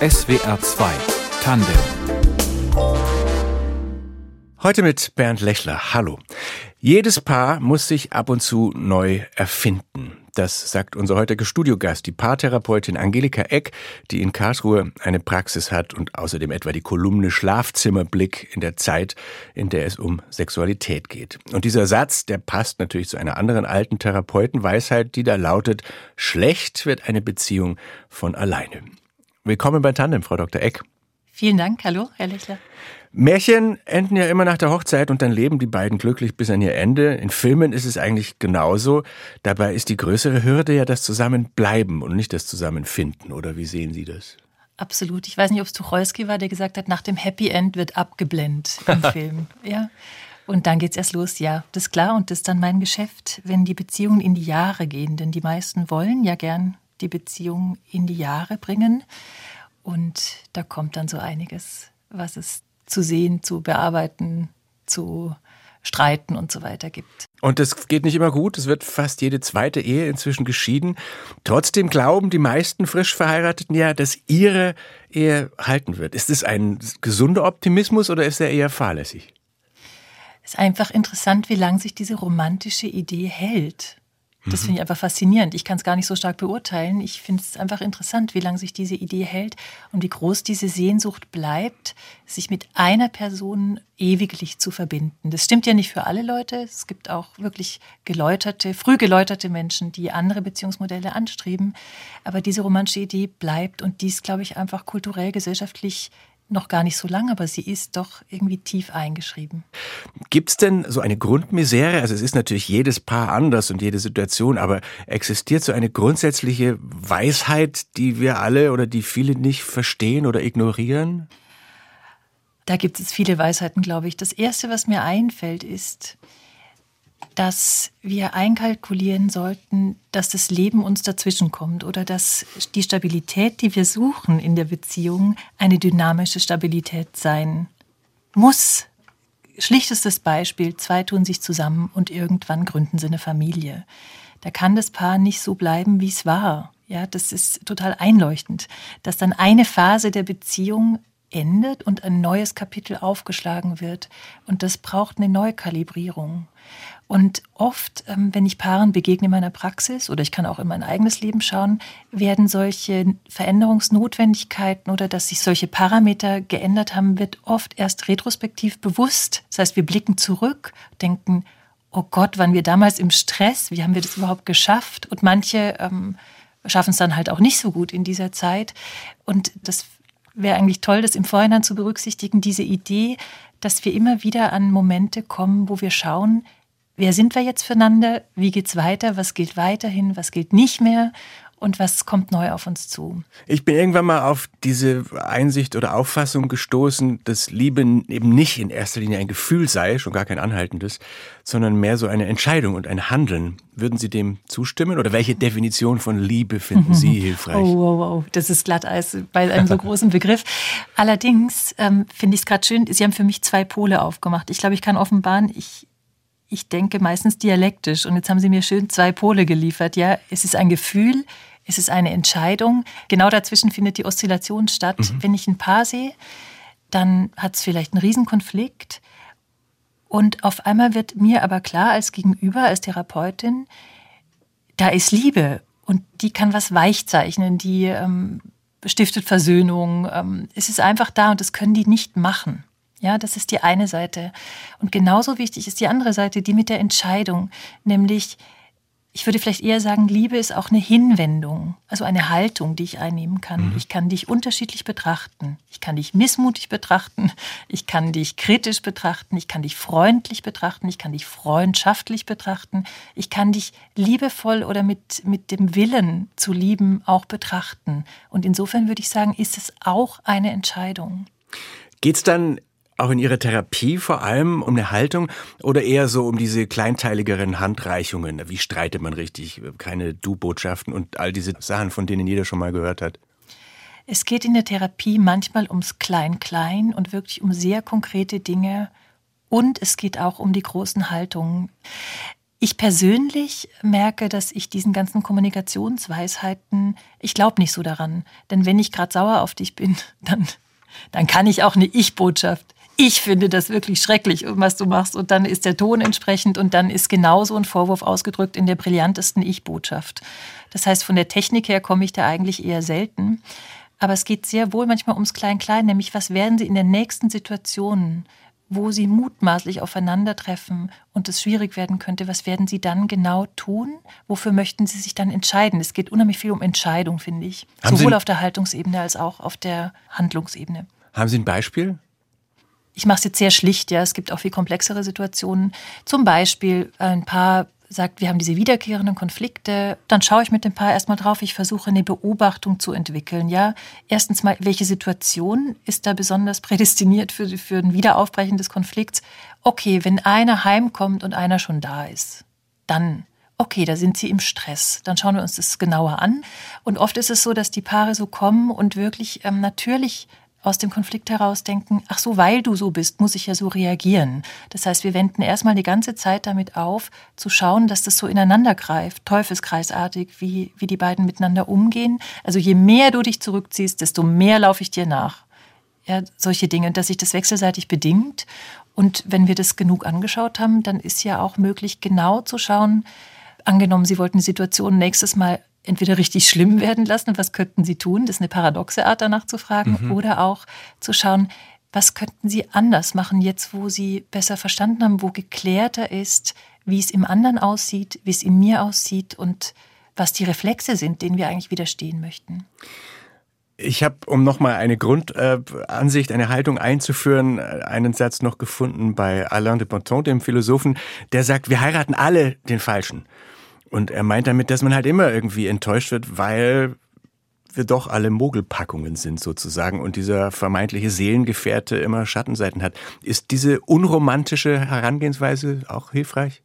SWR 2 Tandem Heute mit Bernd Lechler. Hallo. Jedes Paar muss sich ab und zu neu erfinden. Das sagt unser heutiger Studiogast, die Paartherapeutin Angelika Eck, die in Karlsruhe eine Praxis hat und außerdem etwa die Kolumne Schlafzimmerblick in der Zeit, in der es um Sexualität geht. Und dieser Satz, der passt natürlich zu einer anderen alten Therapeutenweisheit, die da lautet, schlecht wird eine Beziehung von alleine. Willkommen bei Tandem, Frau Dr. Eck. Vielen Dank. Hallo, Herr Lechler. Märchen enden ja immer nach der Hochzeit und dann leben die beiden glücklich bis an ihr Ende. In Filmen ist es eigentlich genauso. Dabei ist die größere Hürde ja das Zusammenbleiben und nicht das Zusammenfinden. Oder wie sehen Sie das? Absolut. Ich weiß nicht, ob es Tucholsky war, der gesagt hat, nach dem Happy End wird abgeblendet im Film. Ja. Und dann geht's erst los, ja. Das ist klar und das ist dann mein Geschäft, wenn die Beziehungen in die Jahre gehen. Denn die meisten wollen ja gern die Beziehung in die Jahre bringen. Und da kommt dann so einiges, was es zu sehen, zu bearbeiten, zu streiten und so weiter gibt. Und das geht nicht immer gut. Es wird fast jede zweite Ehe inzwischen geschieden. Trotzdem glauben die meisten frisch Verheirateten ja, dass ihre Ehe halten wird. Ist es ein gesunder Optimismus oder ist er eher fahrlässig? Es ist einfach interessant, wie lange sich diese romantische Idee hält. Das finde ich einfach faszinierend. Ich kann es gar nicht so stark beurteilen. Ich finde es einfach interessant, wie lange sich diese Idee hält und wie groß diese Sehnsucht bleibt, sich mit einer Person ewiglich zu verbinden. Das stimmt ja nicht für alle Leute. Es gibt auch wirklich geläuterte, früh geläuterte Menschen, die andere Beziehungsmodelle anstreben. Aber diese romantische Idee bleibt und dies, glaube ich, einfach kulturell, gesellschaftlich noch gar nicht so lang, aber sie ist doch irgendwie tief eingeschrieben. Gibt es denn so eine Grundmisere? Also es ist natürlich jedes Paar anders und jede Situation, aber existiert so eine grundsätzliche Weisheit, die wir alle oder die viele nicht verstehen oder ignorieren? Da gibt es viele Weisheiten, glaube ich. Das Erste, was mir einfällt, ist, dass wir einkalkulieren sollten, dass das Leben uns dazwischenkommt oder dass die Stabilität, die wir suchen in der Beziehung, eine dynamische Stabilität sein muss. Schlichtestes Beispiel, zwei tun sich zusammen und irgendwann gründen sie eine Familie. Da kann das Paar nicht so bleiben, wie es war. Ja, das ist total einleuchtend, dass dann eine Phase der Beziehung endet und ein neues Kapitel aufgeschlagen wird. Und das braucht eine Neukalibrierung. Und oft, ähm, wenn ich Paaren begegne in meiner Praxis oder ich kann auch in mein eigenes Leben schauen, werden solche Veränderungsnotwendigkeiten oder dass sich solche Parameter geändert haben, wird oft erst retrospektiv bewusst. Das heißt, wir blicken zurück, denken, oh Gott, waren wir damals im Stress? Wie haben wir das überhaupt geschafft? Und manche ähm, schaffen es dann halt auch nicht so gut in dieser Zeit. Und das wäre eigentlich toll, das im Vorhinein zu berücksichtigen, diese Idee, dass wir immer wieder an Momente kommen, wo wir schauen, wer sind wir jetzt füreinander, wie geht's weiter, was gilt weiterhin, was gilt nicht mehr und was kommt neu auf uns zu. Ich bin irgendwann mal auf diese Einsicht oder Auffassung gestoßen, dass Liebe eben nicht in erster Linie ein Gefühl sei, schon gar kein anhaltendes, sondern mehr so eine Entscheidung und ein Handeln. Würden Sie dem zustimmen oder welche Definition von Liebe finden Sie hilfreich? Oh, wow, wow, das ist Glatteis bei einem so großen Begriff. Allerdings ähm, finde ich es gerade schön, Sie haben für mich zwei Pole aufgemacht. Ich glaube, ich kann offenbaren, ich ich denke meistens dialektisch. Und jetzt haben Sie mir schön zwei Pole geliefert. Ja, es ist ein Gefühl, es ist eine Entscheidung. Genau dazwischen findet die Oszillation statt. Mhm. Wenn ich ein Paar sehe, dann hat es vielleicht einen Riesenkonflikt. Und auf einmal wird mir aber klar als Gegenüber, als Therapeutin, da ist Liebe und die kann was weichzeichnen, die ähm, stiftet Versöhnung. Ähm, es ist einfach da und das können die nicht machen. Ja, das ist die eine Seite. Und genauso wichtig ist die andere Seite, die mit der Entscheidung, nämlich ich würde vielleicht eher sagen, Liebe ist auch eine Hinwendung, also eine Haltung, die ich einnehmen kann. Mhm. Ich kann dich unterschiedlich betrachten. Ich kann dich missmutig betrachten. Ich kann dich kritisch betrachten. Ich kann dich freundlich betrachten. Ich kann dich freundschaftlich betrachten. Ich kann dich liebevoll oder mit, mit dem Willen zu lieben auch betrachten. Und insofern würde ich sagen, ist es auch eine Entscheidung. Geht es dann auch in Ihrer Therapie vor allem um eine Haltung oder eher so um diese kleinteiligeren Handreichungen? Wie streitet man richtig? Keine Du-Botschaften und all diese Sachen, von denen jeder schon mal gehört hat. Es geht in der Therapie manchmal ums Klein-Klein und wirklich um sehr konkrete Dinge. Und es geht auch um die großen Haltungen. Ich persönlich merke, dass ich diesen ganzen Kommunikationsweisheiten, ich glaube nicht so daran. Denn wenn ich gerade sauer auf dich bin, dann, dann kann ich auch eine Ich-Botschaft. Ich finde das wirklich schrecklich, was du machst. Und dann ist der Ton entsprechend und dann ist genauso ein Vorwurf ausgedrückt in der brillantesten Ich-Botschaft. Das heißt, von der Technik her komme ich da eigentlich eher selten. Aber es geht sehr wohl manchmal ums Klein-Klein, nämlich was werden sie in der nächsten Situation wo sie mutmaßlich aufeinandertreffen und es schwierig werden könnte, was werden sie dann genau tun? Wofür möchten sie sich dann entscheiden? Es geht unheimlich viel um Entscheidung, finde ich. Haben Sowohl sie auf der Haltungsebene als auch auf der Handlungsebene. Haben Sie ein Beispiel? Ich mache es jetzt sehr schlicht, ja. Es gibt auch viel komplexere Situationen. Zum Beispiel ein paar sagt, wir haben diese wiederkehrenden Konflikte, dann schaue ich mit dem Paar erstmal drauf, ich versuche eine Beobachtung zu entwickeln. Ja, erstens mal, welche Situation ist da besonders prädestiniert für, für ein Wiederaufbrechen des Konflikts? Okay, wenn einer heimkommt und einer schon da ist, dann okay, da sind sie im Stress. Dann schauen wir uns das genauer an. Und oft ist es so, dass die Paare so kommen und wirklich ähm, natürlich aus dem Konflikt heraus denken, ach so, weil du so bist, muss ich ja so reagieren. Das heißt, wir wenden erstmal die ganze Zeit damit auf, zu schauen, dass das so ineinander greift, teufelskreisartig, wie, wie die beiden miteinander umgehen. Also je mehr du dich zurückziehst, desto mehr laufe ich dir nach. Ja, solche Dinge, dass sich das wechselseitig bedingt. Und wenn wir das genug angeschaut haben, dann ist ja auch möglich, genau zu schauen, angenommen, Sie wollten die Situation nächstes Mal entweder richtig schlimm werden lassen, was könnten sie tun, das ist eine paradoxe Art danach zu fragen, mhm. oder auch zu schauen, was könnten sie anders machen, jetzt wo sie besser verstanden haben, wo geklärter ist, wie es im anderen aussieht, wie es in mir aussieht und was die Reflexe sind, denen wir eigentlich widerstehen möchten. Ich habe, um nochmal eine Grundansicht, eine Haltung einzuführen, einen Satz noch gefunden bei Alain de Botton, dem Philosophen, der sagt, wir heiraten alle den Falschen. Und er meint damit, dass man halt immer irgendwie enttäuscht wird, weil wir doch alle Mogelpackungen sind sozusagen und dieser vermeintliche Seelengefährte immer Schattenseiten hat. Ist diese unromantische Herangehensweise auch hilfreich?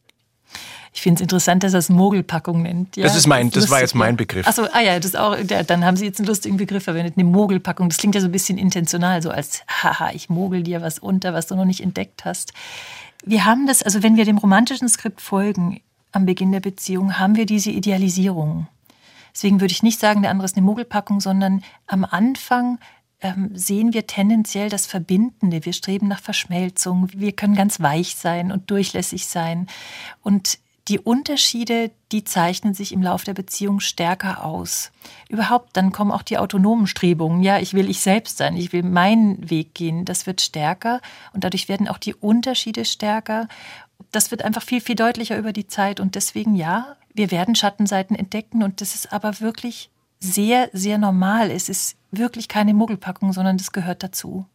Ich finde es interessant, dass er es Mogelpackung nennt. Ja, das ist mein, das, das war jetzt mein Begriff. Achso, ah ja, das auch, ja, dann haben Sie jetzt einen lustigen Begriff verwendet, eine Mogelpackung. Das klingt ja so ein bisschen intentional, so als, haha, ich mogel dir was unter, was du noch nicht entdeckt hast. Wir haben das, also wenn wir dem romantischen Skript folgen, am Beginn der Beziehung haben wir diese Idealisierung. Deswegen würde ich nicht sagen, der andere ist eine Mogelpackung, sondern am Anfang ähm, sehen wir tendenziell das Verbindende. Wir streben nach Verschmelzung. Wir können ganz weich sein und durchlässig sein. Und die Unterschiede, die zeichnen sich im Laufe der Beziehung stärker aus. Überhaupt, dann kommen auch die autonomen Strebungen. Ja, ich will ich selbst sein, ich will meinen Weg gehen. Das wird stärker und dadurch werden auch die Unterschiede stärker das wird einfach viel, viel deutlicher über die Zeit. Und deswegen ja, wir werden Schattenseiten entdecken. Und das ist aber wirklich sehr, sehr normal. Es ist wirklich keine Muggelpackung, sondern das gehört dazu.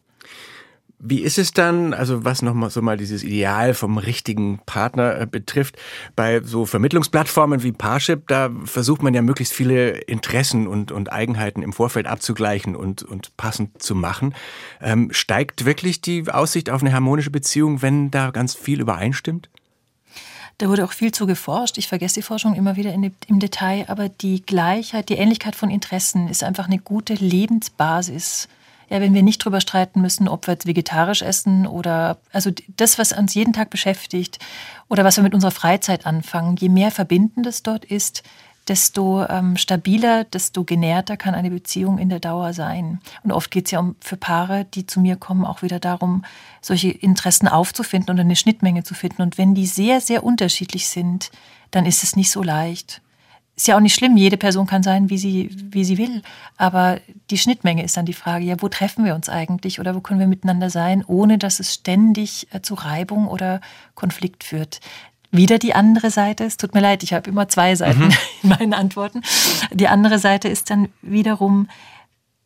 Wie ist es dann, also was nochmal so mal dieses Ideal vom richtigen Partner äh, betrifft, bei so Vermittlungsplattformen wie Parship, da versucht man ja möglichst viele Interessen und, und Eigenheiten im Vorfeld abzugleichen und, und passend zu machen. Ähm, steigt wirklich die Aussicht auf eine harmonische Beziehung, wenn da ganz viel übereinstimmt? Da wurde auch viel zu geforscht. Ich vergesse die Forschung immer wieder in, im Detail, aber die Gleichheit, die Ähnlichkeit von Interessen ist einfach eine gute Lebensbasis ja, wenn wir nicht drüber streiten müssen, ob wir jetzt vegetarisch essen oder also das, was uns jeden Tag beschäftigt oder was wir mit unserer Freizeit anfangen, je mehr Verbindendes dort ist, desto ähm, stabiler, desto genährter kann eine Beziehung in der Dauer sein. Und oft geht es ja um für Paare, die zu mir kommen, auch wieder darum, solche Interessen aufzufinden und eine Schnittmenge zu finden. Und wenn die sehr, sehr unterschiedlich sind, dann ist es nicht so leicht ist ja auch nicht schlimm, jede Person kann sein, wie sie, wie sie will. Aber die Schnittmenge ist dann die Frage, ja, wo treffen wir uns eigentlich oder wo können wir miteinander sein, ohne dass es ständig äh, zu Reibung oder Konflikt führt. Wieder die andere Seite, es tut mir leid, ich habe immer zwei Seiten mhm. in meinen Antworten. Die andere Seite ist dann wiederum,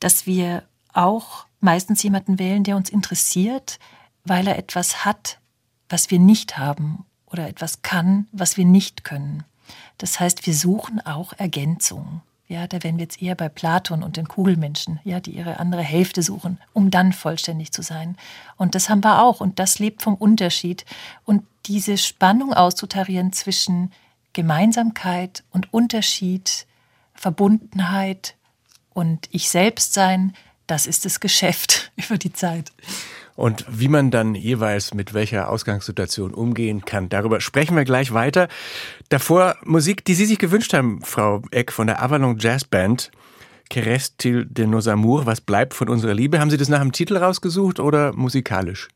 dass wir auch meistens jemanden wählen, der uns interessiert, weil er etwas hat, was wir nicht haben oder etwas kann, was wir nicht können. Das heißt, wir suchen auch Ergänzung. Ja, da wären wir jetzt eher bei Platon und den Kugelmenschen, ja, die ihre andere Hälfte suchen, um dann vollständig zu sein. Und das haben wir auch. Und das lebt vom Unterschied. Und diese Spannung auszutarieren zwischen Gemeinsamkeit und Unterschied, Verbundenheit und ich selbst sein, das ist das Geschäft über die Zeit. Und wie man dann jeweils mit welcher Ausgangssituation umgehen kann. Darüber sprechen wir gleich weiter. Davor Musik, die Sie sich gewünscht haben, Frau Eck von der Avalon Jazz Band. Kerestil de nos amours, was bleibt von unserer Liebe? Haben Sie das nach dem Titel rausgesucht oder musikalisch?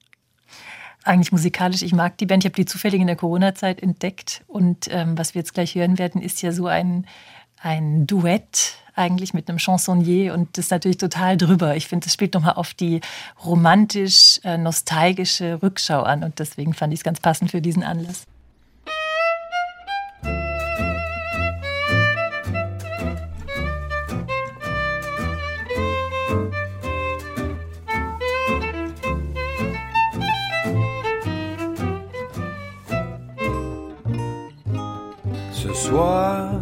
eigentlich musikalisch. Ich mag die Band. Ich habe die zufällig in der Corona-Zeit entdeckt. Und ähm, was wir jetzt gleich hören werden, ist ja so ein, ein Duett eigentlich mit einem Chansonnier und das ist natürlich total drüber. Ich finde, das spielt nochmal auf die romantisch-nostalgische äh, Rückschau an und deswegen fand ich es ganz passend für diesen Anlass. soir,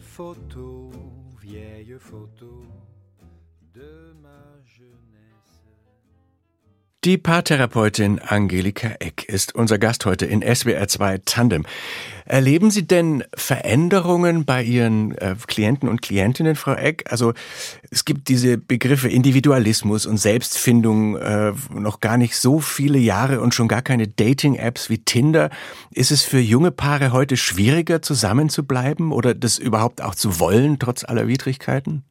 Photo, vieille photo de Die Paartherapeutin Angelika Eck ist unser Gast heute in SWR2 Tandem. Erleben Sie denn Veränderungen bei Ihren äh, Klienten und Klientinnen, Frau Eck? Also es gibt diese Begriffe Individualismus und Selbstfindung äh, noch gar nicht so viele Jahre und schon gar keine Dating-Apps wie Tinder. Ist es für junge Paare heute schwieriger, zusammenzubleiben oder das überhaupt auch zu wollen, trotz aller Widrigkeiten?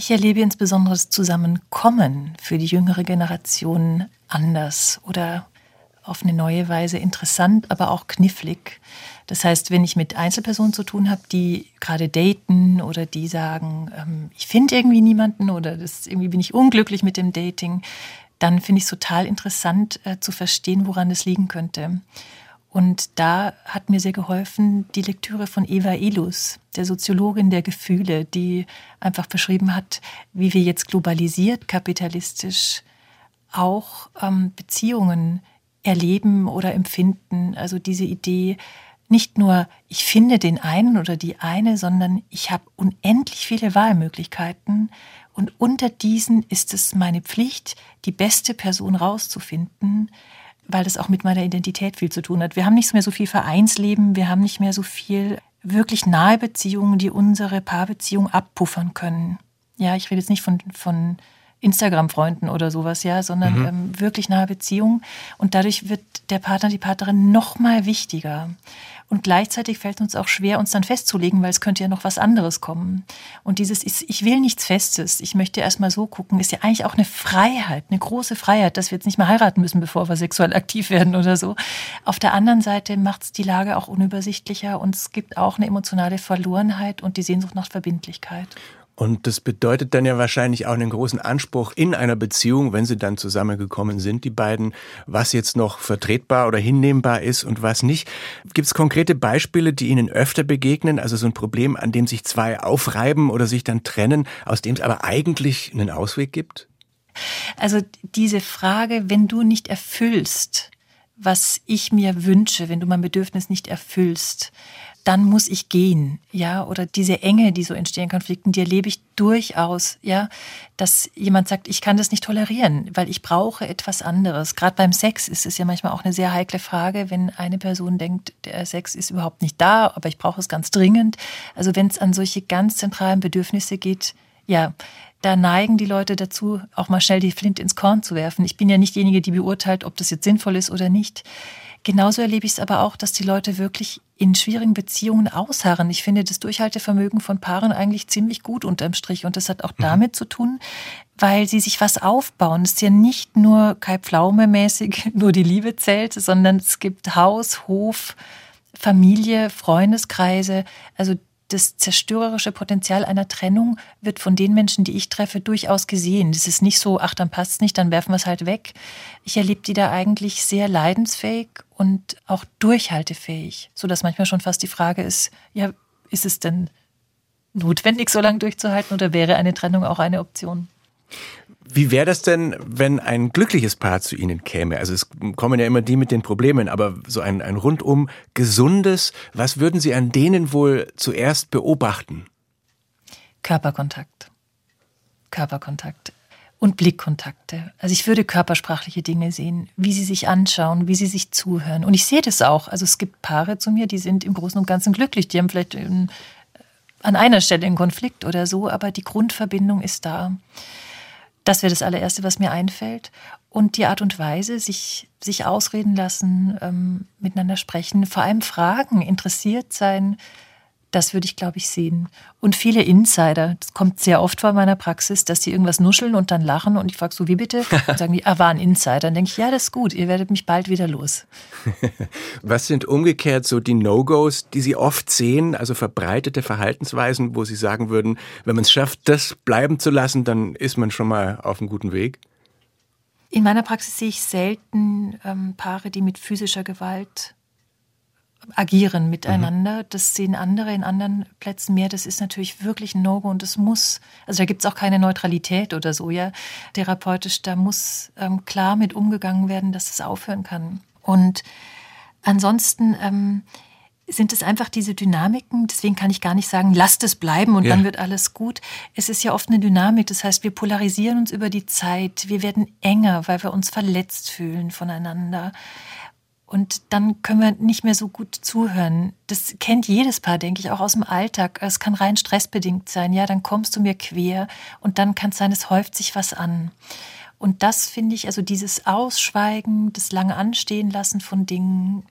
Ich erlebe insbesondere das Zusammenkommen für die jüngere Generation anders oder auf eine neue Weise interessant, aber auch knifflig. Das heißt, wenn ich mit Einzelpersonen zu tun habe, die gerade daten oder die sagen, ähm, ich finde irgendwie niemanden oder das, irgendwie bin ich unglücklich mit dem Dating, dann finde ich es total interessant äh, zu verstehen, woran es liegen könnte. Und da hat mir sehr geholfen die Lektüre von Eva Ilus, der Soziologin der Gefühle, die einfach beschrieben hat, wie wir jetzt globalisiert, kapitalistisch auch ähm, Beziehungen erleben oder empfinden. Also diese Idee, nicht nur ich finde den einen oder die eine, sondern ich habe unendlich viele Wahlmöglichkeiten und unter diesen ist es meine Pflicht, die beste Person rauszufinden, weil das auch mit meiner Identität viel zu tun hat. Wir haben nicht mehr so viel Vereinsleben, wir haben nicht mehr so viel wirklich nahe Beziehungen, die unsere Paarbeziehung abpuffern können. Ja, ich rede jetzt nicht von, von Instagram-Freunden oder sowas, ja, sondern mhm. ähm, wirklich nahe Beziehungen. Und dadurch wird der Partner, die Partnerin noch mal wichtiger. Und gleichzeitig fällt uns auch schwer, uns dann festzulegen, weil es könnte ja noch was anderes kommen. Und dieses, ist, ich will nichts Festes, ich möchte erst mal so gucken, ist ja eigentlich auch eine Freiheit, eine große Freiheit, dass wir jetzt nicht mehr heiraten müssen, bevor wir sexuell aktiv werden oder so. Auf der anderen Seite macht es die Lage auch unübersichtlicher und es gibt auch eine emotionale Verlorenheit und die Sehnsucht nach Verbindlichkeit. Und das bedeutet dann ja wahrscheinlich auch einen großen Anspruch in einer Beziehung, wenn sie dann zusammengekommen sind, die beiden, was jetzt noch vertretbar oder hinnehmbar ist und was nicht. Gibt es konkrete Beispiele, die Ihnen öfter begegnen? Also so ein Problem, an dem sich zwei aufreiben oder sich dann trennen, aus dem es aber eigentlich einen Ausweg gibt? Also diese Frage, wenn du nicht erfüllst, was ich mir wünsche, wenn du mein Bedürfnis nicht erfüllst, dann muss ich gehen, ja, oder diese Enge, die so entstehen, Konflikten, die erlebe ich durchaus, ja, dass jemand sagt, ich kann das nicht tolerieren, weil ich brauche etwas anderes. Gerade beim Sex ist es ja manchmal auch eine sehr heikle Frage, wenn eine Person denkt, der Sex ist überhaupt nicht da, aber ich brauche es ganz dringend. Also wenn es an solche ganz zentralen Bedürfnisse geht, ja, da neigen die Leute dazu, auch mal schnell die Flint ins Korn zu werfen. Ich bin ja nicht diejenige, die beurteilt, ob das jetzt sinnvoll ist oder nicht. Genauso erlebe ich es aber auch, dass die Leute wirklich in schwierigen Beziehungen ausharren. Ich finde das Durchhaltevermögen von Paaren eigentlich ziemlich gut unterm Strich. Und das hat auch mhm. damit zu tun, weil sie sich was aufbauen. Es ist ja nicht nur Kai Pflaume mäßig, nur die Liebe zählt, sondern es gibt Haus, Hof, Familie, Freundeskreise. Also das zerstörerische Potenzial einer Trennung wird von den Menschen, die ich treffe, durchaus gesehen. Es ist nicht so, ach, dann passt es nicht, dann werfen wir es halt weg. Ich erlebe die da eigentlich sehr leidensfähig und auch durchhaltefähig, sodass manchmal schon fast die Frage ist, ja, ist es denn notwendig, so lange durchzuhalten oder wäre eine Trennung auch eine Option? Wie wäre das denn, wenn ein glückliches Paar zu Ihnen käme? Also es kommen ja immer die mit den Problemen, aber so ein, ein rundum gesundes, was würden Sie an denen wohl zuerst beobachten? Körperkontakt. Körperkontakt und Blickkontakte. Also ich würde körpersprachliche Dinge sehen, wie sie sich anschauen, wie sie sich zuhören. Und ich sehe das auch. Also es gibt Paare zu mir, die sind im Großen und Ganzen glücklich. Die haben vielleicht in, an einer Stelle einen Konflikt oder so, aber die Grundverbindung ist da. Das wäre das allererste, was mir einfällt. Und die Art und Weise, sich, sich ausreden lassen, ähm, miteinander sprechen, vor allem fragen, interessiert sein, das würde ich, glaube ich, sehen. Und viele Insider, das kommt sehr oft vor in meiner Praxis, dass die irgendwas nuscheln und dann lachen und ich frage so, wie bitte? Und sagen die, ah, war ein Insider. Dann denke ich, ja, das ist gut, ihr werdet mich bald wieder los. Was sind umgekehrt so die No-Gos, die Sie oft sehen, also verbreitete Verhaltensweisen, wo Sie sagen würden, wenn man es schafft, das bleiben zu lassen, dann ist man schon mal auf einem guten Weg? In meiner Praxis sehe ich selten ähm, Paare, die mit physischer Gewalt agieren miteinander. Mhm. Das sehen andere in anderen Plätzen mehr. Das ist natürlich wirklich ein No-Go und das muss, also da gibt es auch keine Neutralität oder so, ja, therapeutisch, da muss ähm, klar mit umgegangen werden, dass es aufhören kann. Und ansonsten ähm, sind es einfach diese Dynamiken, deswegen kann ich gar nicht sagen, lasst es bleiben und ja. dann wird alles gut. Es ist ja oft eine Dynamik, das heißt, wir polarisieren uns über die Zeit, wir werden enger, weil wir uns verletzt fühlen voneinander. Und dann können wir nicht mehr so gut zuhören. Das kennt jedes Paar, denke ich, auch aus dem Alltag. Es kann rein stressbedingt sein. Ja, dann kommst du mir quer und dann kann es sein, es häuft sich was an. Und das finde ich, also dieses Ausschweigen, das lange Anstehen lassen von Dingen,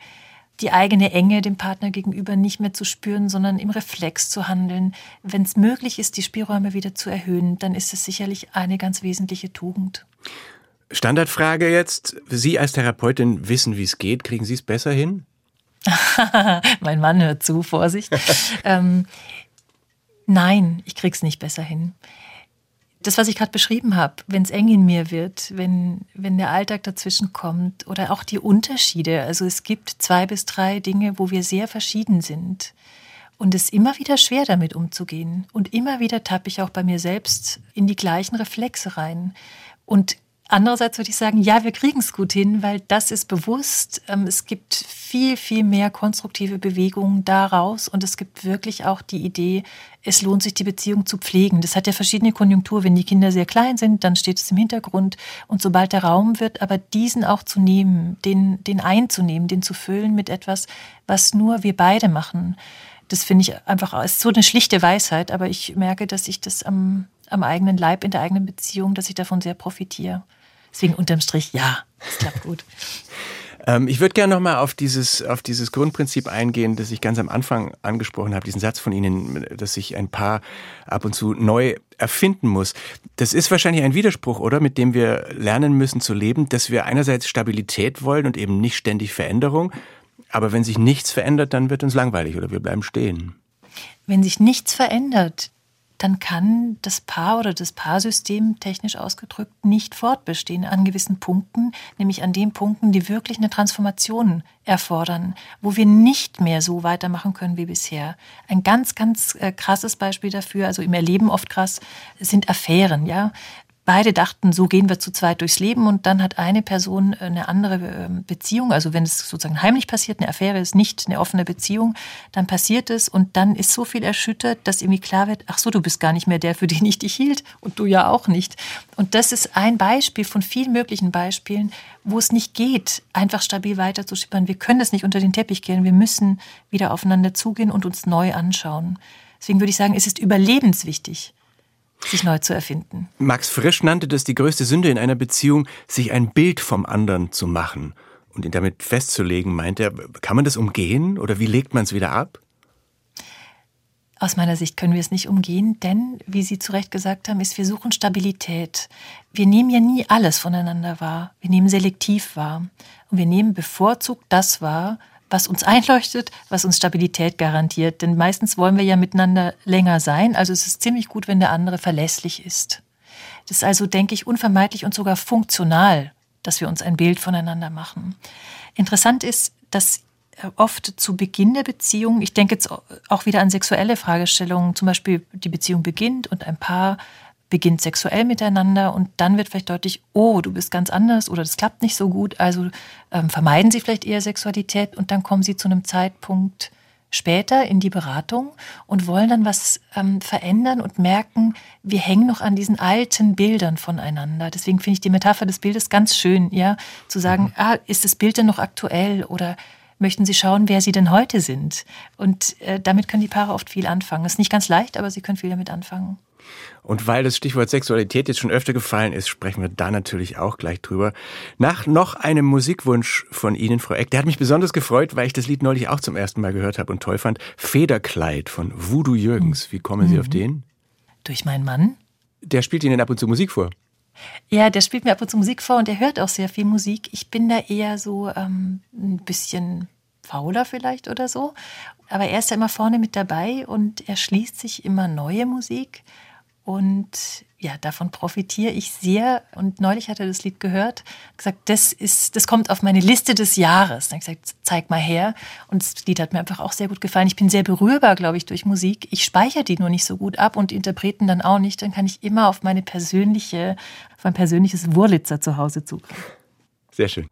die eigene Enge dem Partner gegenüber nicht mehr zu spüren, sondern im Reflex zu handeln. Wenn es möglich ist, die Spielräume wieder zu erhöhen, dann ist es sicherlich eine ganz wesentliche Tugend. Standardfrage jetzt. Sie als Therapeutin wissen, wie es geht. Kriegen Sie es besser hin? mein Mann hört zu, Vorsicht. ähm, nein, ich krieg's nicht besser hin. Das, was ich gerade beschrieben habe, wenn es eng in mir wird, wenn, wenn der Alltag dazwischen kommt oder auch die Unterschiede. Also es gibt zwei bis drei Dinge, wo wir sehr verschieden sind. Und es ist immer wieder schwer, damit umzugehen. Und immer wieder tappe ich auch bei mir selbst in die gleichen Reflexe rein. Und Andererseits würde ich sagen, ja, wir kriegen es gut hin, weil das ist bewusst. Ähm, es gibt viel, viel mehr konstruktive Bewegungen daraus und es gibt wirklich auch die Idee, es lohnt sich, die Beziehung zu pflegen. Das hat ja verschiedene Konjunkturen. Wenn die Kinder sehr klein sind, dann steht es im Hintergrund und sobald der Raum wird, aber diesen auch zu nehmen, den, den einzunehmen, den zu füllen mit etwas, was nur wir beide machen. Das finde ich einfach, ist so eine schlichte Weisheit, aber ich merke, dass ich das am, am eigenen Leib, in der eigenen Beziehung, dass ich davon sehr profitiere. Deswegen unterm Strich, ja, es klappt gut. Ähm, ich würde gerne nochmal auf dieses, auf dieses Grundprinzip eingehen, das ich ganz am Anfang angesprochen habe, diesen Satz von Ihnen, dass sich ein Paar ab und zu neu erfinden muss. Das ist wahrscheinlich ein Widerspruch, oder? Mit dem wir lernen müssen zu leben, dass wir einerseits Stabilität wollen und eben nicht ständig Veränderung. Aber wenn sich nichts verändert, dann wird uns langweilig oder wir bleiben stehen. Wenn sich nichts verändert, dann kann das Paar oder das Paarsystem technisch ausgedrückt nicht fortbestehen an gewissen Punkten, nämlich an den Punkten, die wirklich eine Transformation erfordern, wo wir nicht mehr so weitermachen können wie bisher. Ein ganz, ganz äh, krasses Beispiel dafür, also im Erleben oft krass, sind Affären, ja beide dachten, so gehen wir zu zweit durchs Leben und dann hat eine Person eine andere ähm, Beziehung, also wenn es sozusagen heimlich passiert, eine Affäre ist nicht eine offene Beziehung, dann passiert es und dann ist so viel erschüttert, dass irgendwie klar wird, ach so, du bist gar nicht mehr der, für den ich dich hielt und du ja auch nicht. Und das ist ein Beispiel von vielen möglichen Beispielen, wo es nicht geht, einfach stabil weiterzuschippern. Wir können das nicht unter den Teppich gehen, wir müssen wieder aufeinander zugehen und uns neu anschauen. Deswegen würde ich sagen, es ist überlebenswichtig, sich neu zu erfinden. Max Frisch nannte das die größte Sünde in einer Beziehung, sich ein Bild vom anderen zu machen und ihn damit festzulegen, meint er. Kann man das umgehen oder wie legt man es wieder ab? Aus meiner Sicht können wir es nicht umgehen, denn, wie Sie zu Recht gesagt haben, ist, wir suchen Stabilität. Wir nehmen ja nie alles voneinander wahr. Wir nehmen selektiv wahr. Und wir nehmen bevorzugt das wahr, was uns einleuchtet, was uns Stabilität garantiert. Denn meistens wollen wir ja miteinander länger sein. Also es ist ziemlich gut, wenn der andere verlässlich ist. Das ist also, denke ich, unvermeidlich und sogar funktional, dass wir uns ein Bild voneinander machen. Interessant ist, dass oft zu Beginn der Beziehung, ich denke jetzt auch wieder an sexuelle Fragestellungen, zum Beispiel die Beziehung beginnt und ein Paar beginnt sexuell miteinander und dann wird vielleicht deutlich, oh, du bist ganz anders oder das klappt nicht so gut, also ähm, vermeiden sie vielleicht eher Sexualität und dann kommen sie zu einem Zeitpunkt später in die Beratung und wollen dann was ähm, verändern und merken, wir hängen noch an diesen alten Bildern voneinander. Deswegen finde ich die Metapher des Bildes ganz schön, ja, zu sagen, mhm. ah, ist das Bild denn noch aktuell oder möchten Sie schauen, wer Sie denn heute sind? Und äh, damit können die Paare oft viel anfangen. Ist nicht ganz leicht, aber sie können viel damit anfangen. Und weil das Stichwort Sexualität jetzt schon öfter gefallen ist, sprechen wir da natürlich auch gleich drüber. Nach noch einem Musikwunsch von Ihnen, Frau Eck, der hat mich besonders gefreut, weil ich das Lied neulich auch zum ersten Mal gehört habe und toll fand. Federkleid von Voodoo Jürgens. Wie kommen Sie mhm. auf den? Durch meinen Mann. Der spielt Ihnen ab und zu Musik vor. Ja, der spielt mir ab und zu Musik vor und der hört auch sehr viel Musik. Ich bin da eher so ähm, ein bisschen fauler vielleicht oder so. Aber er ist ja immer vorne mit dabei und er schließt sich immer neue Musik. Und ja, davon profitiere ich sehr. Und neulich hat er das Lied gehört, gesagt, das ist, das kommt auf meine Liste des Jahres. Dann habe ich gesagt, zeig mal her. Und das Lied hat mir einfach auch sehr gut gefallen. Ich bin sehr berührbar, glaube ich, durch Musik. Ich speichere die nur nicht so gut ab und Interpreten dann auch nicht. Dann kann ich immer auf meine persönliche, auf mein persönliches Wurlitzer zu Hause zugreifen. Sehr schön.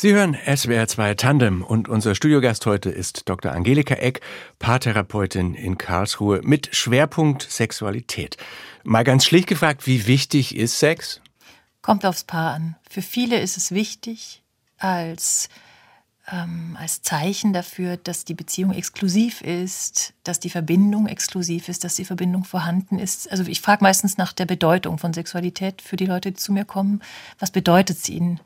Sie hören SWR 2 Tandem und unser Studiogast heute ist Dr. Angelika Eck, Paartherapeutin in Karlsruhe mit Schwerpunkt Sexualität. Mal ganz schlicht gefragt, wie wichtig ist Sex? Kommt aufs Paar an. Für viele ist es wichtig als, ähm, als Zeichen dafür, dass die Beziehung exklusiv ist, dass die Verbindung exklusiv ist, dass die Verbindung vorhanden ist. Also ich frage meistens nach der Bedeutung von Sexualität für die Leute, die zu mir kommen. Was bedeutet es ihnen?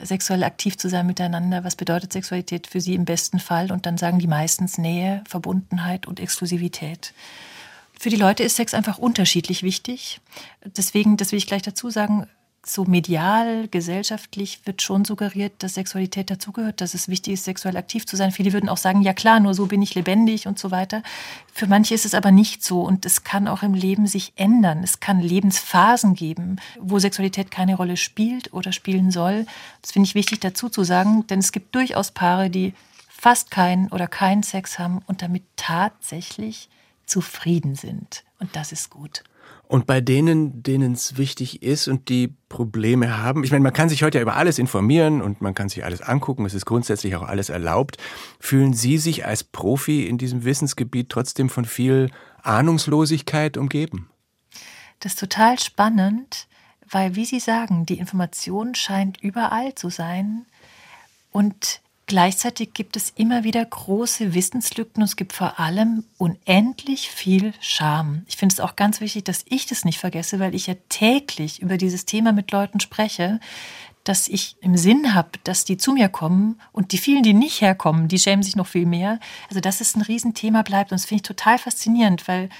Sexuell aktiv zu sein miteinander. Was bedeutet Sexualität für sie im besten Fall? Und dann sagen die meistens Nähe, Verbundenheit und Exklusivität. Für die Leute ist Sex einfach unterschiedlich wichtig. Deswegen, das will ich gleich dazu sagen, so medial, gesellschaftlich wird schon suggeriert, dass Sexualität dazugehört, dass es wichtig ist, sexuell aktiv zu sein. Viele würden auch sagen, ja klar, nur so bin ich lebendig und so weiter. Für manche ist es aber nicht so und es kann auch im Leben sich ändern. Es kann Lebensphasen geben, wo Sexualität keine Rolle spielt oder spielen soll. Das finde ich wichtig dazu zu sagen, denn es gibt durchaus Paare, die fast keinen oder keinen Sex haben und damit tatsächlich zufrieden sind. Und das ist gut. Und bei denen, denen es wichtig ist und die Probleme haben, ich meine, man kann sich heute ja über alles informieren und man kann sich alles angucken, es ist grundsätzlich auch alles erlaubt. Fühlen Sie sich als Profi in diesem Wissensgebiet trotzdem von viel Ahnungslosigkeit umgeben? Das ist total spannend, weil, wie Sie sagen, die Information scheint überall zu sein und Gleichzeitig gibt es immer wieder große Wissenslücken und es gibt vor allem unendlich viel Scham. Ich finde es auch ganz wichtig, dass ich das nicht vergesse, weil ich ja täglich über dieses Thema mit Leuten spreche, dass ich im Sinn habe, dass die zu mir kommen und die vielen, die nicht herkommen, die schämen sich noch viel mehr. Also dass es ein Riesenthema bleibt und das finde ich total faszinierend, weil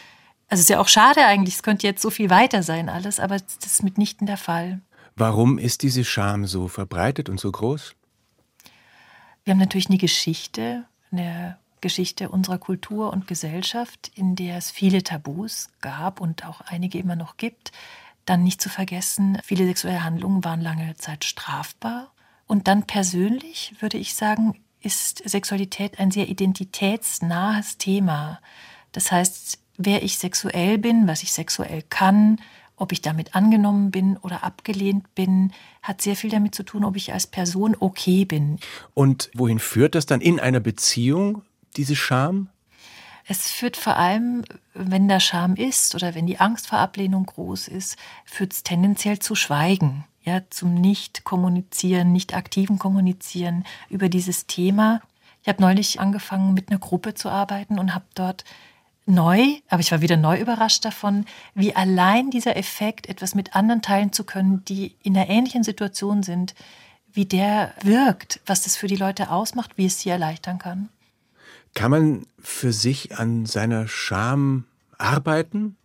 also es ist ja auch schade eigentlich, es könnte jetzt so viel weiter sein alles, aber das ist mitnichten der Fall. Warum ist diese Scham so verbreitet und so groß? Wir haben natürlich eine Geschichte, eine Geschichte unserer Kultur und Gesellschaft, in der es viele Tabus gab und auch einige immer noch gibt. Dann nicht zu vergessen, viele sexuelle Handlungen waren lange Zeit strafbar. Und dann persönlich würde ich sagen, ist Sexualität ein sehr identitätsnahes Thema. Das heißt, wer ich sexuell bin, was ich sexuell kann, ob ich damit angenommen bin oder abgelehnt bin, hat sehr viel damit zu tun, ob ich als Person okay bin. Und wohin führt das dann in einer Beziehung, diese Scham? Es führt vor allem, wenn da Scham ist oder wenn die Angst vor Ablehnung groß ist, führt es tendenziell zu Schweigen, ja, zum Nicht-Kommunizieren, nicht aktiven Kommunizieren über dieses Thema. Ich habe neulich angefangen, mit einer Gruppe zu arbeiten und habe dort neu, aber ich war wieder neu überrascht davon, wie allein dieser Effekt, etwas mit anderen teilen zu können, die in einer ähnlichen Situation sind, wie der wirkt, was das für die Leute ausmacht, wie es sie erleichtern kann. Kann man für sich an seiner Scham arbeiten?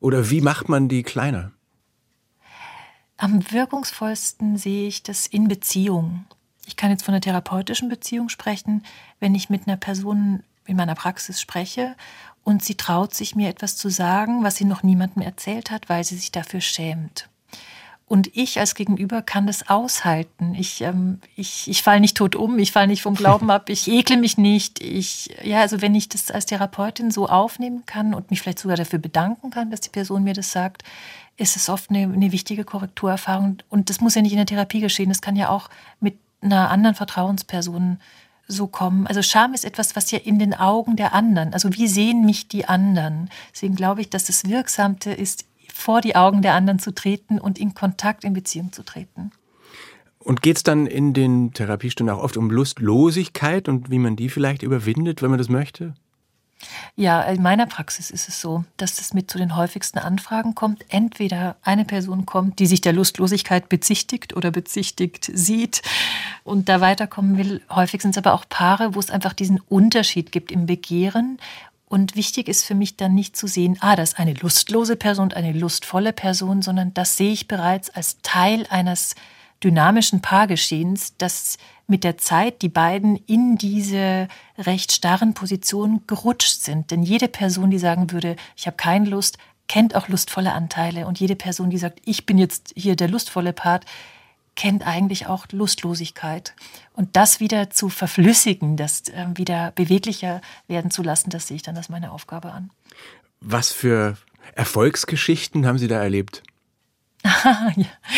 Oder wie macht man die kleiner? Am wirkungsvollsten sehe ich das in Beziehungen. Ich kann jetzt von einer therapeutischen Beziehung sprechen, wenn ich mit einer Person in meiner Praxis spreche und sie traut sich mir etwas zu sagen, was sie noch niemandem erzählt hat, weil sie sich dafür schämt. Und ich als Gegenüber kann das aushalten. Ich, ähm, ich, ich falle nicht tot um, ich falle nicht vom Glauben ab, ich ekle mich nicht. Ich, ja, also wenn ich das als Therapeutin so aufnehmen kann und mich vielleicht sogar dafür bedanken kann, dass die Person mir das sagt, ist es oft eine, eine wichtige Korrekturerfahrung. Und das muss ja nicht in der Therapie geschehen, das kann ja auch mit einer anderen Vertrauensperson so kommen. Also Scham ist etwas, was ja in den Augen der anderen, also wie sehen mich die anderen? Deswegen glaube ich, dass das Wirksamte ist, vor die Augen der anderen zu treten und in Kontakt, in Beziehung zu treten. Und geht es dann in den Therapiestunden auch oft um Lustlosigkeit und wie man die vielleicht überwindet, wenn man das möchte? Ja, in meiner Praxis ist es so, dass das mit zu den häufigsten Anfragen kommt. Entweder eine Person kommt, die sich der Lustlosigkeit bezichtigt oder bezichtigt sieht und da weiterkommen will. Häufig sind es aber auch Paare, wo es einfach diesen Unterschied gibt im Begehren. Und wichtig ist für mich dann nicht zu sehen, ah, das ist eine lustlose Person und eine lustvolle Person, sondern das sehe ich bereits als Teil eines dynamischen Paargeschehens, dass mit der Zeit die beiden in diese recht starren Positionen gerutscht sind. Denn jede Person, die sagen würde, ich habe keine Lust, kennt auch lustvolle Anteile. Und jede Person, die sagt, ich bin jetzt hier der lustvolle Part, kennt eigentlich auch Lustlosigkeit. Und das wieder zu verflüssigen, das äh, wieder beweglicher werden zu lassen, das sehe ich dann als meine Aufgabe an. Was für Erfolgsgeschichten haben Sie da erlebt? ja,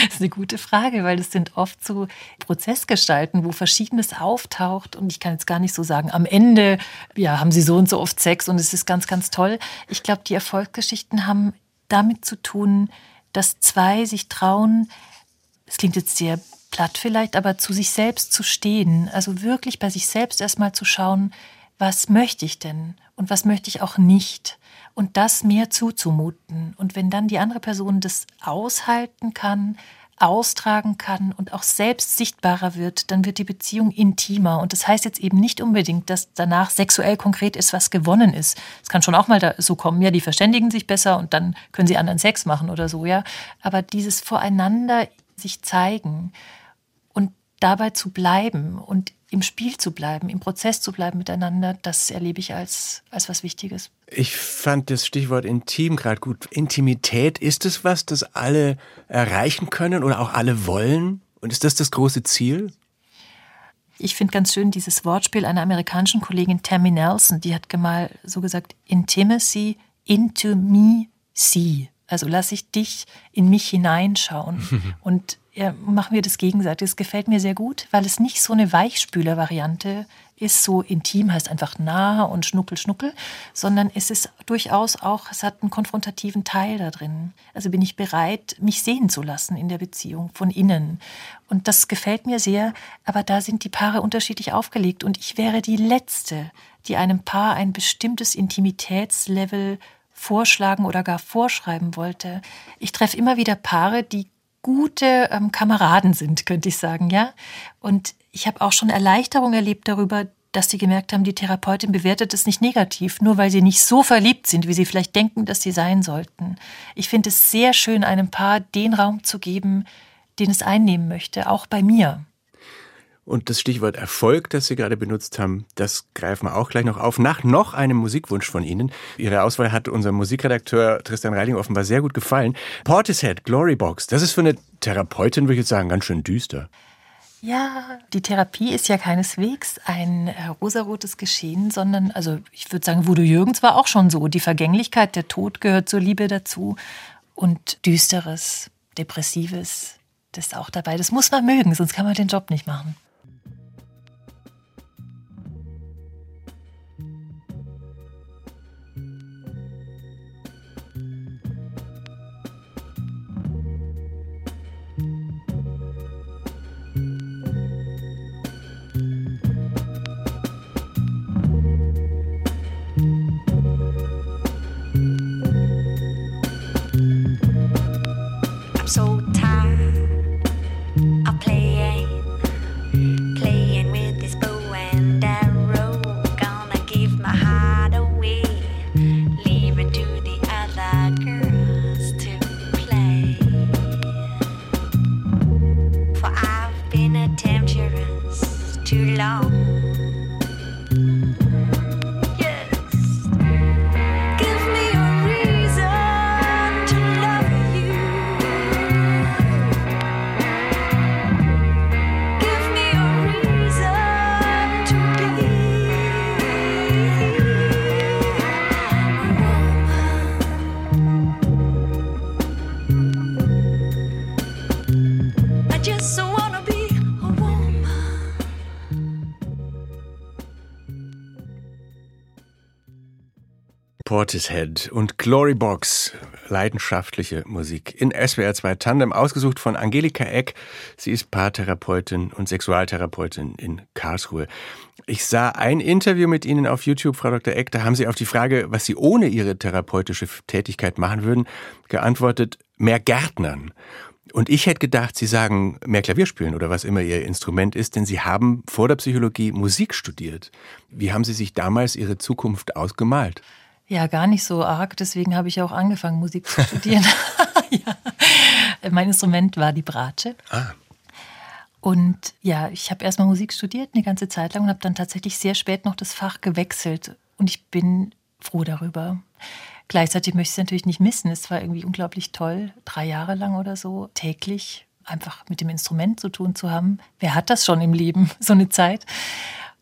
das ist eine gute Frage, weil das sind oft so Prozessgestalten, wo Verschiedenes auftaucht und ich kann jetzt gar nicht so sagen, am Ende, ja, haben sie so und so oft Sex und es ist ganz, ganz toll. Ich glaube, die Erfolgsgeschichten haben damit zu tun, dass zwei sich trauen, es klingt jetzt sehr platt vielleicht, aber zu sich selbst zu stehen, also wirklich bei sich selbst erstmal zu schauen, was möchte ich denn und was möchte ich auch nicht und das mehr zuzumuten. Und wenn dann die andere Person das aushalten kann, austragen kann und auch selbst sichtbarer wird, dann wird die Beziehung intimer. Und das heißt jetzt eben nicht unbedingt, dass danach sexuell konkret ist, was gewonnen ist. Es kann schon auch mal so kommen, ja, die verständigen sich besser und dann können sie anderen Sex machen oder so, ja. Aber dieses Voreinander sich zeigen dabei zu bleiben und im Spiel zu bleiben, im Prozess zu bleiben miteinander, das erlebe ich als, als was Wichtiges. Ich fand das Stichwort intim gerade gut. Intimität, ist es was, das alle erreichen können oder auch alle wollen? Und ist das das große Ziel? Ich finde ganz schön dieses Wortspiel einer amerikanischen Kollegin Tammy Nelson, die hat mal so gesagt, Intimacy into me see. Also lasse ich dich in mich hineinschauen. Und ja, machen wir das gegenseitig. Das gefällt mir sehr gut, weil es nicht so eine Weichspüler-Variante ist, so intim heißt einfach nah und schnuckel, schnuckel, sondern es ist durchaus auch, es hat einen konfrontativen Teil da drin. Also bin ich bereit, mich sehen zu lassen in der Beziehung von innen. Und das gefällt mir sehr, aber da sind die Paare unterschiedlich aufgelegt und ich wäre die Letzte, die einem Paar ein bestimmtes Intimitätslevel vorschlagen oder gar vorschreiben wollte. Ich treffe immer wieder Paare, die gute ähm, Kameraden sind, könnte ich sagen, ja. Und ich habe auch schon Erleichterung erlebt darüber, dass sie gemerkt haben, die Therapeutin bewertet es nicht negativ, nur weil sie nicht so verliebt sind, wie sie vielleicht denken, dass sie sein sollten. Ich finde es sehr schön, einem Paar den Raum zu geben, den es einnehmen möchte, auch bei mir. Und das Stichwort Erfolg, das Sie gerade benutzt haben, das greifen wir auch gleich noch auf. Nach noch einem Musikwunsch von Ihnen. Ihre Auswahl hat unserem Musikredakteur Tristan Reiling offenbar sehr gut gefallen. Portishead, Glorybox, das ist für eine Therapeutin, würde ich jetzt sagen, ganz schön düster. Ja, die Therapie ist ja keineswegs ein äh, rosarotes Geschehen, sondern, also ich würde sagen, Voodoo Jürgens war auch schon so. Die Vergänglichkeit, der Tod gehört zur Liebe dazu. Und Düsteres, Depressives, das ist auch dabei. Das muss man mögen, sonst kann man den Job nicht machen. Portishead und Glorybox, leidenschaftliche Musik in SWR 2 Tandem, ausgesucht von Angelika Eck. Sie ist Paartherapeutin und Sexualtherapeutin in Karlsruhe. Ich sah ein Interview mit Ihnen auf YouTube, Frau Dr. Eck, da haben Sie auf die Frage, was Sie ohne Ihre therapeutische Tätigkeit machen würden, geantwortet, mehr Gärtnern. Und ich hätte gedacht, Sie sagen mehr Klavier spielen oder was immer Ihr Instrument ist, denn Sie haben vor der Psychologie Musik studiert. Wie haben Sie sich damals Ihre Zukunft ausgemalt? Ja, gar nicht so arg. Deswegen habe ich auch angefangen, Musik zu studieren. ja. Mein Instrument war die Bratsche. Ah. Und ja, ich habe erstmal Musik studiert eine ganze Zeit lang und habe dann tatsächlich sehr spät noch das Fach gewechselt. Und ich bin froh darüber. Gleichzeitig möchte ich es natürlich nicht missen. Es war irgendwie unglaublich toll, drei Jahre lang oder so täglich einfach mit dem Instrument zu tun zu haben. Wer hat das schon im Leben, so eine Zeit?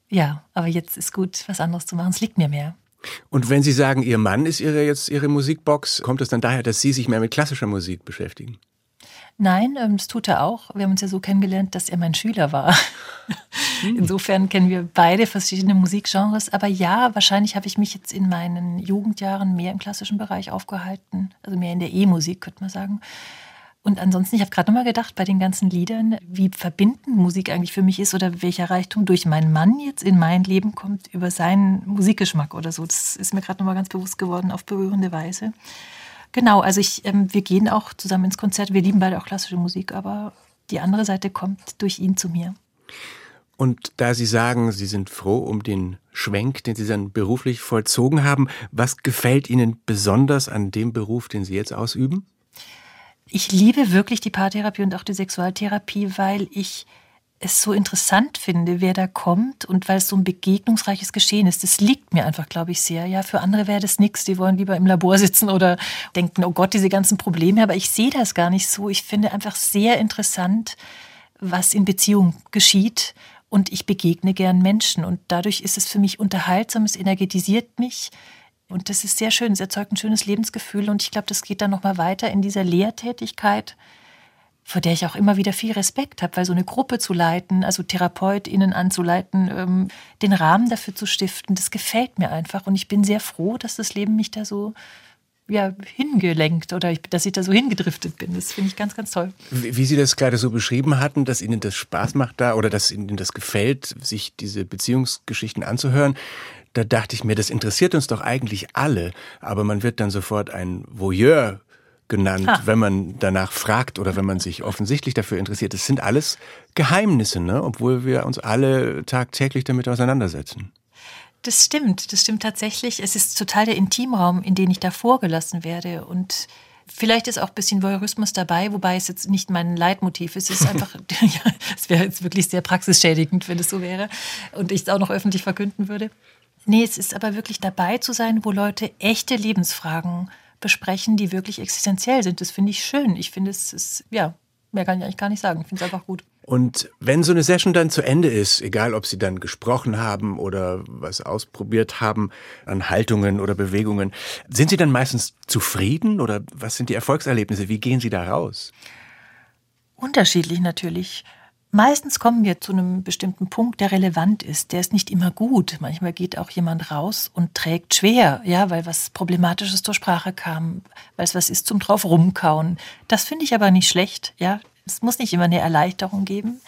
Ja, aber jetzt ist gut, was anderes zu machen. Es liegt mir mehr. Und wenn Sie sagen, Ihr Mann ist Ihre jetzt Ihre Musikbox, kommt es dann daher, dass Sie sich mehr mit klassischer Musik beschäftigen? Nein, ähm, das tut er auch. Wir haben uns ja so kennengelernt, dass er mein Schüler war. Insofern kennen wir beide verschiedene Musikgenres. Aber ja, wahrscheinlich habe ich mich jetzt in meinen Jugendjahren mehr im klassischen Bereich aufgehalten. Also mehr in der E-Musik, könnte man sagen. Und ansonsten, ich habe gerade nochmal gedacht, bei den ganzen Liedern, wie verbindend Musik eigentlich für mich ist oder welcher Reichtum durch meinen Mann jetzt in mein Leben kommt, über seinen Musikgeschmack oder so. Das ist mir gerade nochmal ganz bewusst geworden, auf berührende Weise. Genau, also ich, ähm, wir gehen auch zusammen ins Konzert. Wir lieben beide auch klassische Musik, aber die andere Seite kommt durch ihn zu mir. Und da Sie sagen, Sie sind froh um den Schwenk, den Sie dann beruflich vollzogen haben, was gefällt Ihnen besonders an dem Beruf, den Sie jetzt ausüben? Ich liebe wirklich die Paartherapie und auch die Sexualtherapie, weil ich es so interessant finde, wer da kommt und weil es so ein begegnungsreiches Geschehen ist. Das liegt mir einfach, glaube ich, sehr. Ja, für andere wäre das nichts. Die wollen lieber im Labor sitzen oder denken, oh Gott, diese ganzen Probleme. Aber ich sehe das gar nicht so. Ich finde einfach sehr interessant, was in Beziehung geschieht. Und ich begegne gern Menschen. Und dadurch ist es für mich unterhaltsam, es energetisiert mich. Und das ist sehr schön. Es erzeugt ein schönes Lebensgefühl. Und ich glaube, das geht dann nochmal weiter in dieser Lehrtätigkeit vor der ich auch immer wieder viel Respekt habe, weil so eine Gruppe zu leiten, also TherapeutInnen anzuleiten, ähm, den Rahmen dafür zu stiften, das gefällt mir einfach. Und ich bin sehr froh, dass das Leben mich da so ja, hingelenkt oder ich, dass ich da so hingedriftet bin. Das finde ich ganz, ganz toll. Wie, wie Sie das gerade so beschrieben hatten, dass Ihnen das Spaß macht da oder dass Ihnen das gefällt, sich diese Beziehungsgeschichten anzuhören, da dachte ich mir, das interessiert uns doch eigentlich alle, aber man wird dann sofort ein Voyeur genannt, Ha. wenn man danach fragt oder wenn man sich offensichtlich dafür interessiert. Das sind alles Geheimnisse, ne? obwohl wir uns alle tagtäglich damit auseinandersetzen. Das stimmt, das stimmt tatsächlich. Es ist total der Intimraum, in den ich da vorgelassen werde. Und Vielleicht ist auch ein bisschen Voyeurismus dabei, wobei es jetzt nicht mein Leitmotiv ist. Es ist einfach, ja, es wäre jetzt wirklich sehr praxisschädigend, wenn es so wäre und ich es auch noch öffentlich verkünden würde. Nee, es ist aber wirklich dabei zu sein, wo Leute echte Lebensfragen besprechen, die wirklich existenziell sind. Das finde ich schön. Ich finde, es ist, ja, mehr kann ich eigentlich gar nicht sagen. Ich finde es einfach gut. Und wenn so eine Session dann zu Ende ist, egal ob Sie dann gesprochen haben oder was ausprobiert haben an Haltungen oder Bewegungen, sind Sie dann meistens zufrieden oder was sind die Erfolgserlebnisse? Wie gehen Sie da raus? Unterschiedlich natürlich. Meistens kommen wir zu einem bestimmten Punkt, der relevant ist. Der ist nicht immer gut. Manchmal geht auch jemand raus und trägt schwer, ja, weil was Problematisches zur Sprache kam, weil es was ist zum drauf rumkauen. Das finde ich aber nicht schlecht, ja. Es muss nicht immer eine Erleichterung geben.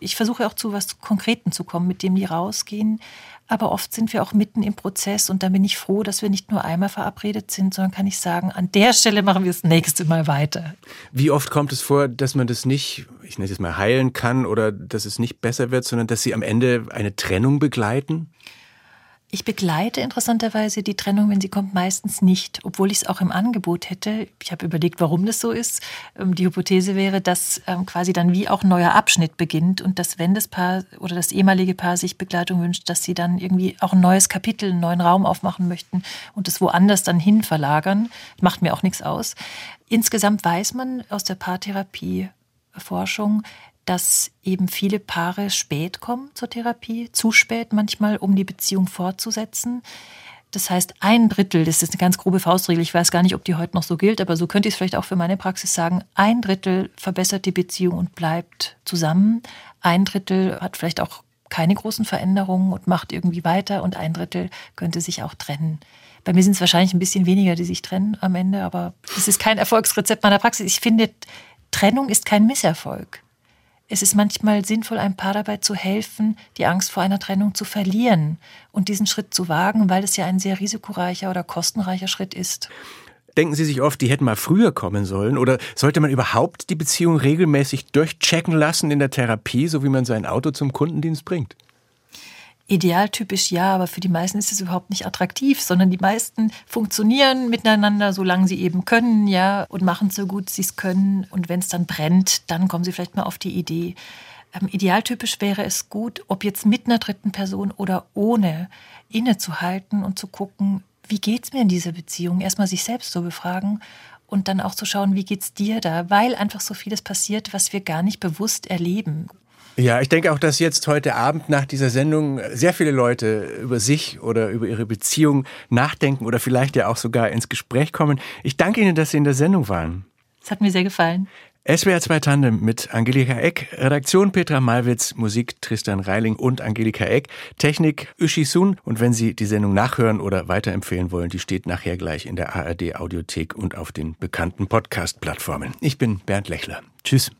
Ich versuche auch zu was Konkreten zu kommen, mit dem die rausgehen. Aber oft sind wir auch mitten im Prozess und dann bin ich froh, dass wir nicht nur einmal verabredet sind, sondern kann ich sagen, an der Stelle machen wir das nächste Mal weiter. Wie oft kommt es vor, dass man das nicht, ich nenne es mal heilen kann oder dass es nicht besser wird, sondern dass Sie am Ende eine Trennung begleiten? Ich begleite interessanterweise die Trennung, wenn sie kommt, meistens nicht, obwohl ich es auch im Angebot hätte. Ich habe überlegt, warum das so ist. Ähm, die Hypothese wäre, dass ähm, quasi dann wie auch ein neuer Abschnitt beginnt und dass wenn das Paar oder das ehemalige Paar sich Begleitung wünscht, dass sie dann irgendwie auch ein neues Kapitel, einen neuen Raum aufmachen möchten und es woanders dann hin verlagern. Macht mir auch nichts aus. Insgesamt weiß man aus der Paartherapie Forschung, dass eben viele Paare spät kommen zur Therapie, zu spät manchmal, um die Beziehung fortzusetzen. Das heißt, ein Drittel, das ist eine ganz grobe Faustregel, ich weiß gar nicht, ob die heute noch so gilt, aber so könnte ich es vielleicht auch für meine Praxis sagen, ein Drittel verbessert die Beziehung und bleibt zusammen, ein Drittel hat vielleicht auch keine großen Veränderungen und macht irgendwie weiter und ein Drittel könnte sich auch trennen. Bei mir sind es wahrscheinlich ein bisschen weniger, die sich trennen am Ende, aber es ist kein Erfolgsrezept meiner Praxis. Ich finde, Trennung ist kein Misserfolg. Es ist manchmal sinnvoll, einem Paar dabei zu helfen, die Angst vor einer Trennung zu verlieren und diesen Schritt zu wagen, weil es ja ein sehr risikoreicher oder kostenreicher Schritt ist. Denken Sie sich oft, die hätten mal früher kommen sollen? Oder sollte man überhaupt die Beziehung regelmäßig durchchecken lassen in der Therapie, so wie man sein Auto zum Kundendienst bringt? Idealtypisch ja, aber für die meisten ist es überhaupt nicht attraktiv, sondern die meisten funktionieren miteinander, solange sie eben können, ja, und machen so gut sie es können. Und wenn es dann brennt, dann kommen sie vielleicht mal auf die Idee. Ähm, idealtypisch wäre es gut, ob jetzt mit einer dritten Person oder ohne, innezuhalten und zu gucken, wie geht's mir in dieser Beziehung? Erstmal sich selbst zu befragen und dann auch zu schauen, wie geht's dir da? Weil einfach so vieles passiert, was wir gar nicht bewusst erleben. Ja, ich denke auch, dass jetzt heute Abend nach dieser Sendung sehr viele Leute über sich oder über ihre Beziehung nachdenken oder vielleicht ja auch sogar ins Gespräch kommen. Ich danke Ihnen, dass Sie in der Sendung waren. Es hat mir sehr gefallen. SWR 2 Tandem mit Angelika Eck, Redaktion Petra Malwitz, Musik Tristan Reiling und Angelika Eck, Technik Uschi Sun. Und wenn Sie die Sendung nachhören oder weiterempfehlen wollen, die steht nachher gleich in der ARD Audiothek und auf den bekannten Podcast-Plattformen. Ich bin Bernd Lechler. Tschüss.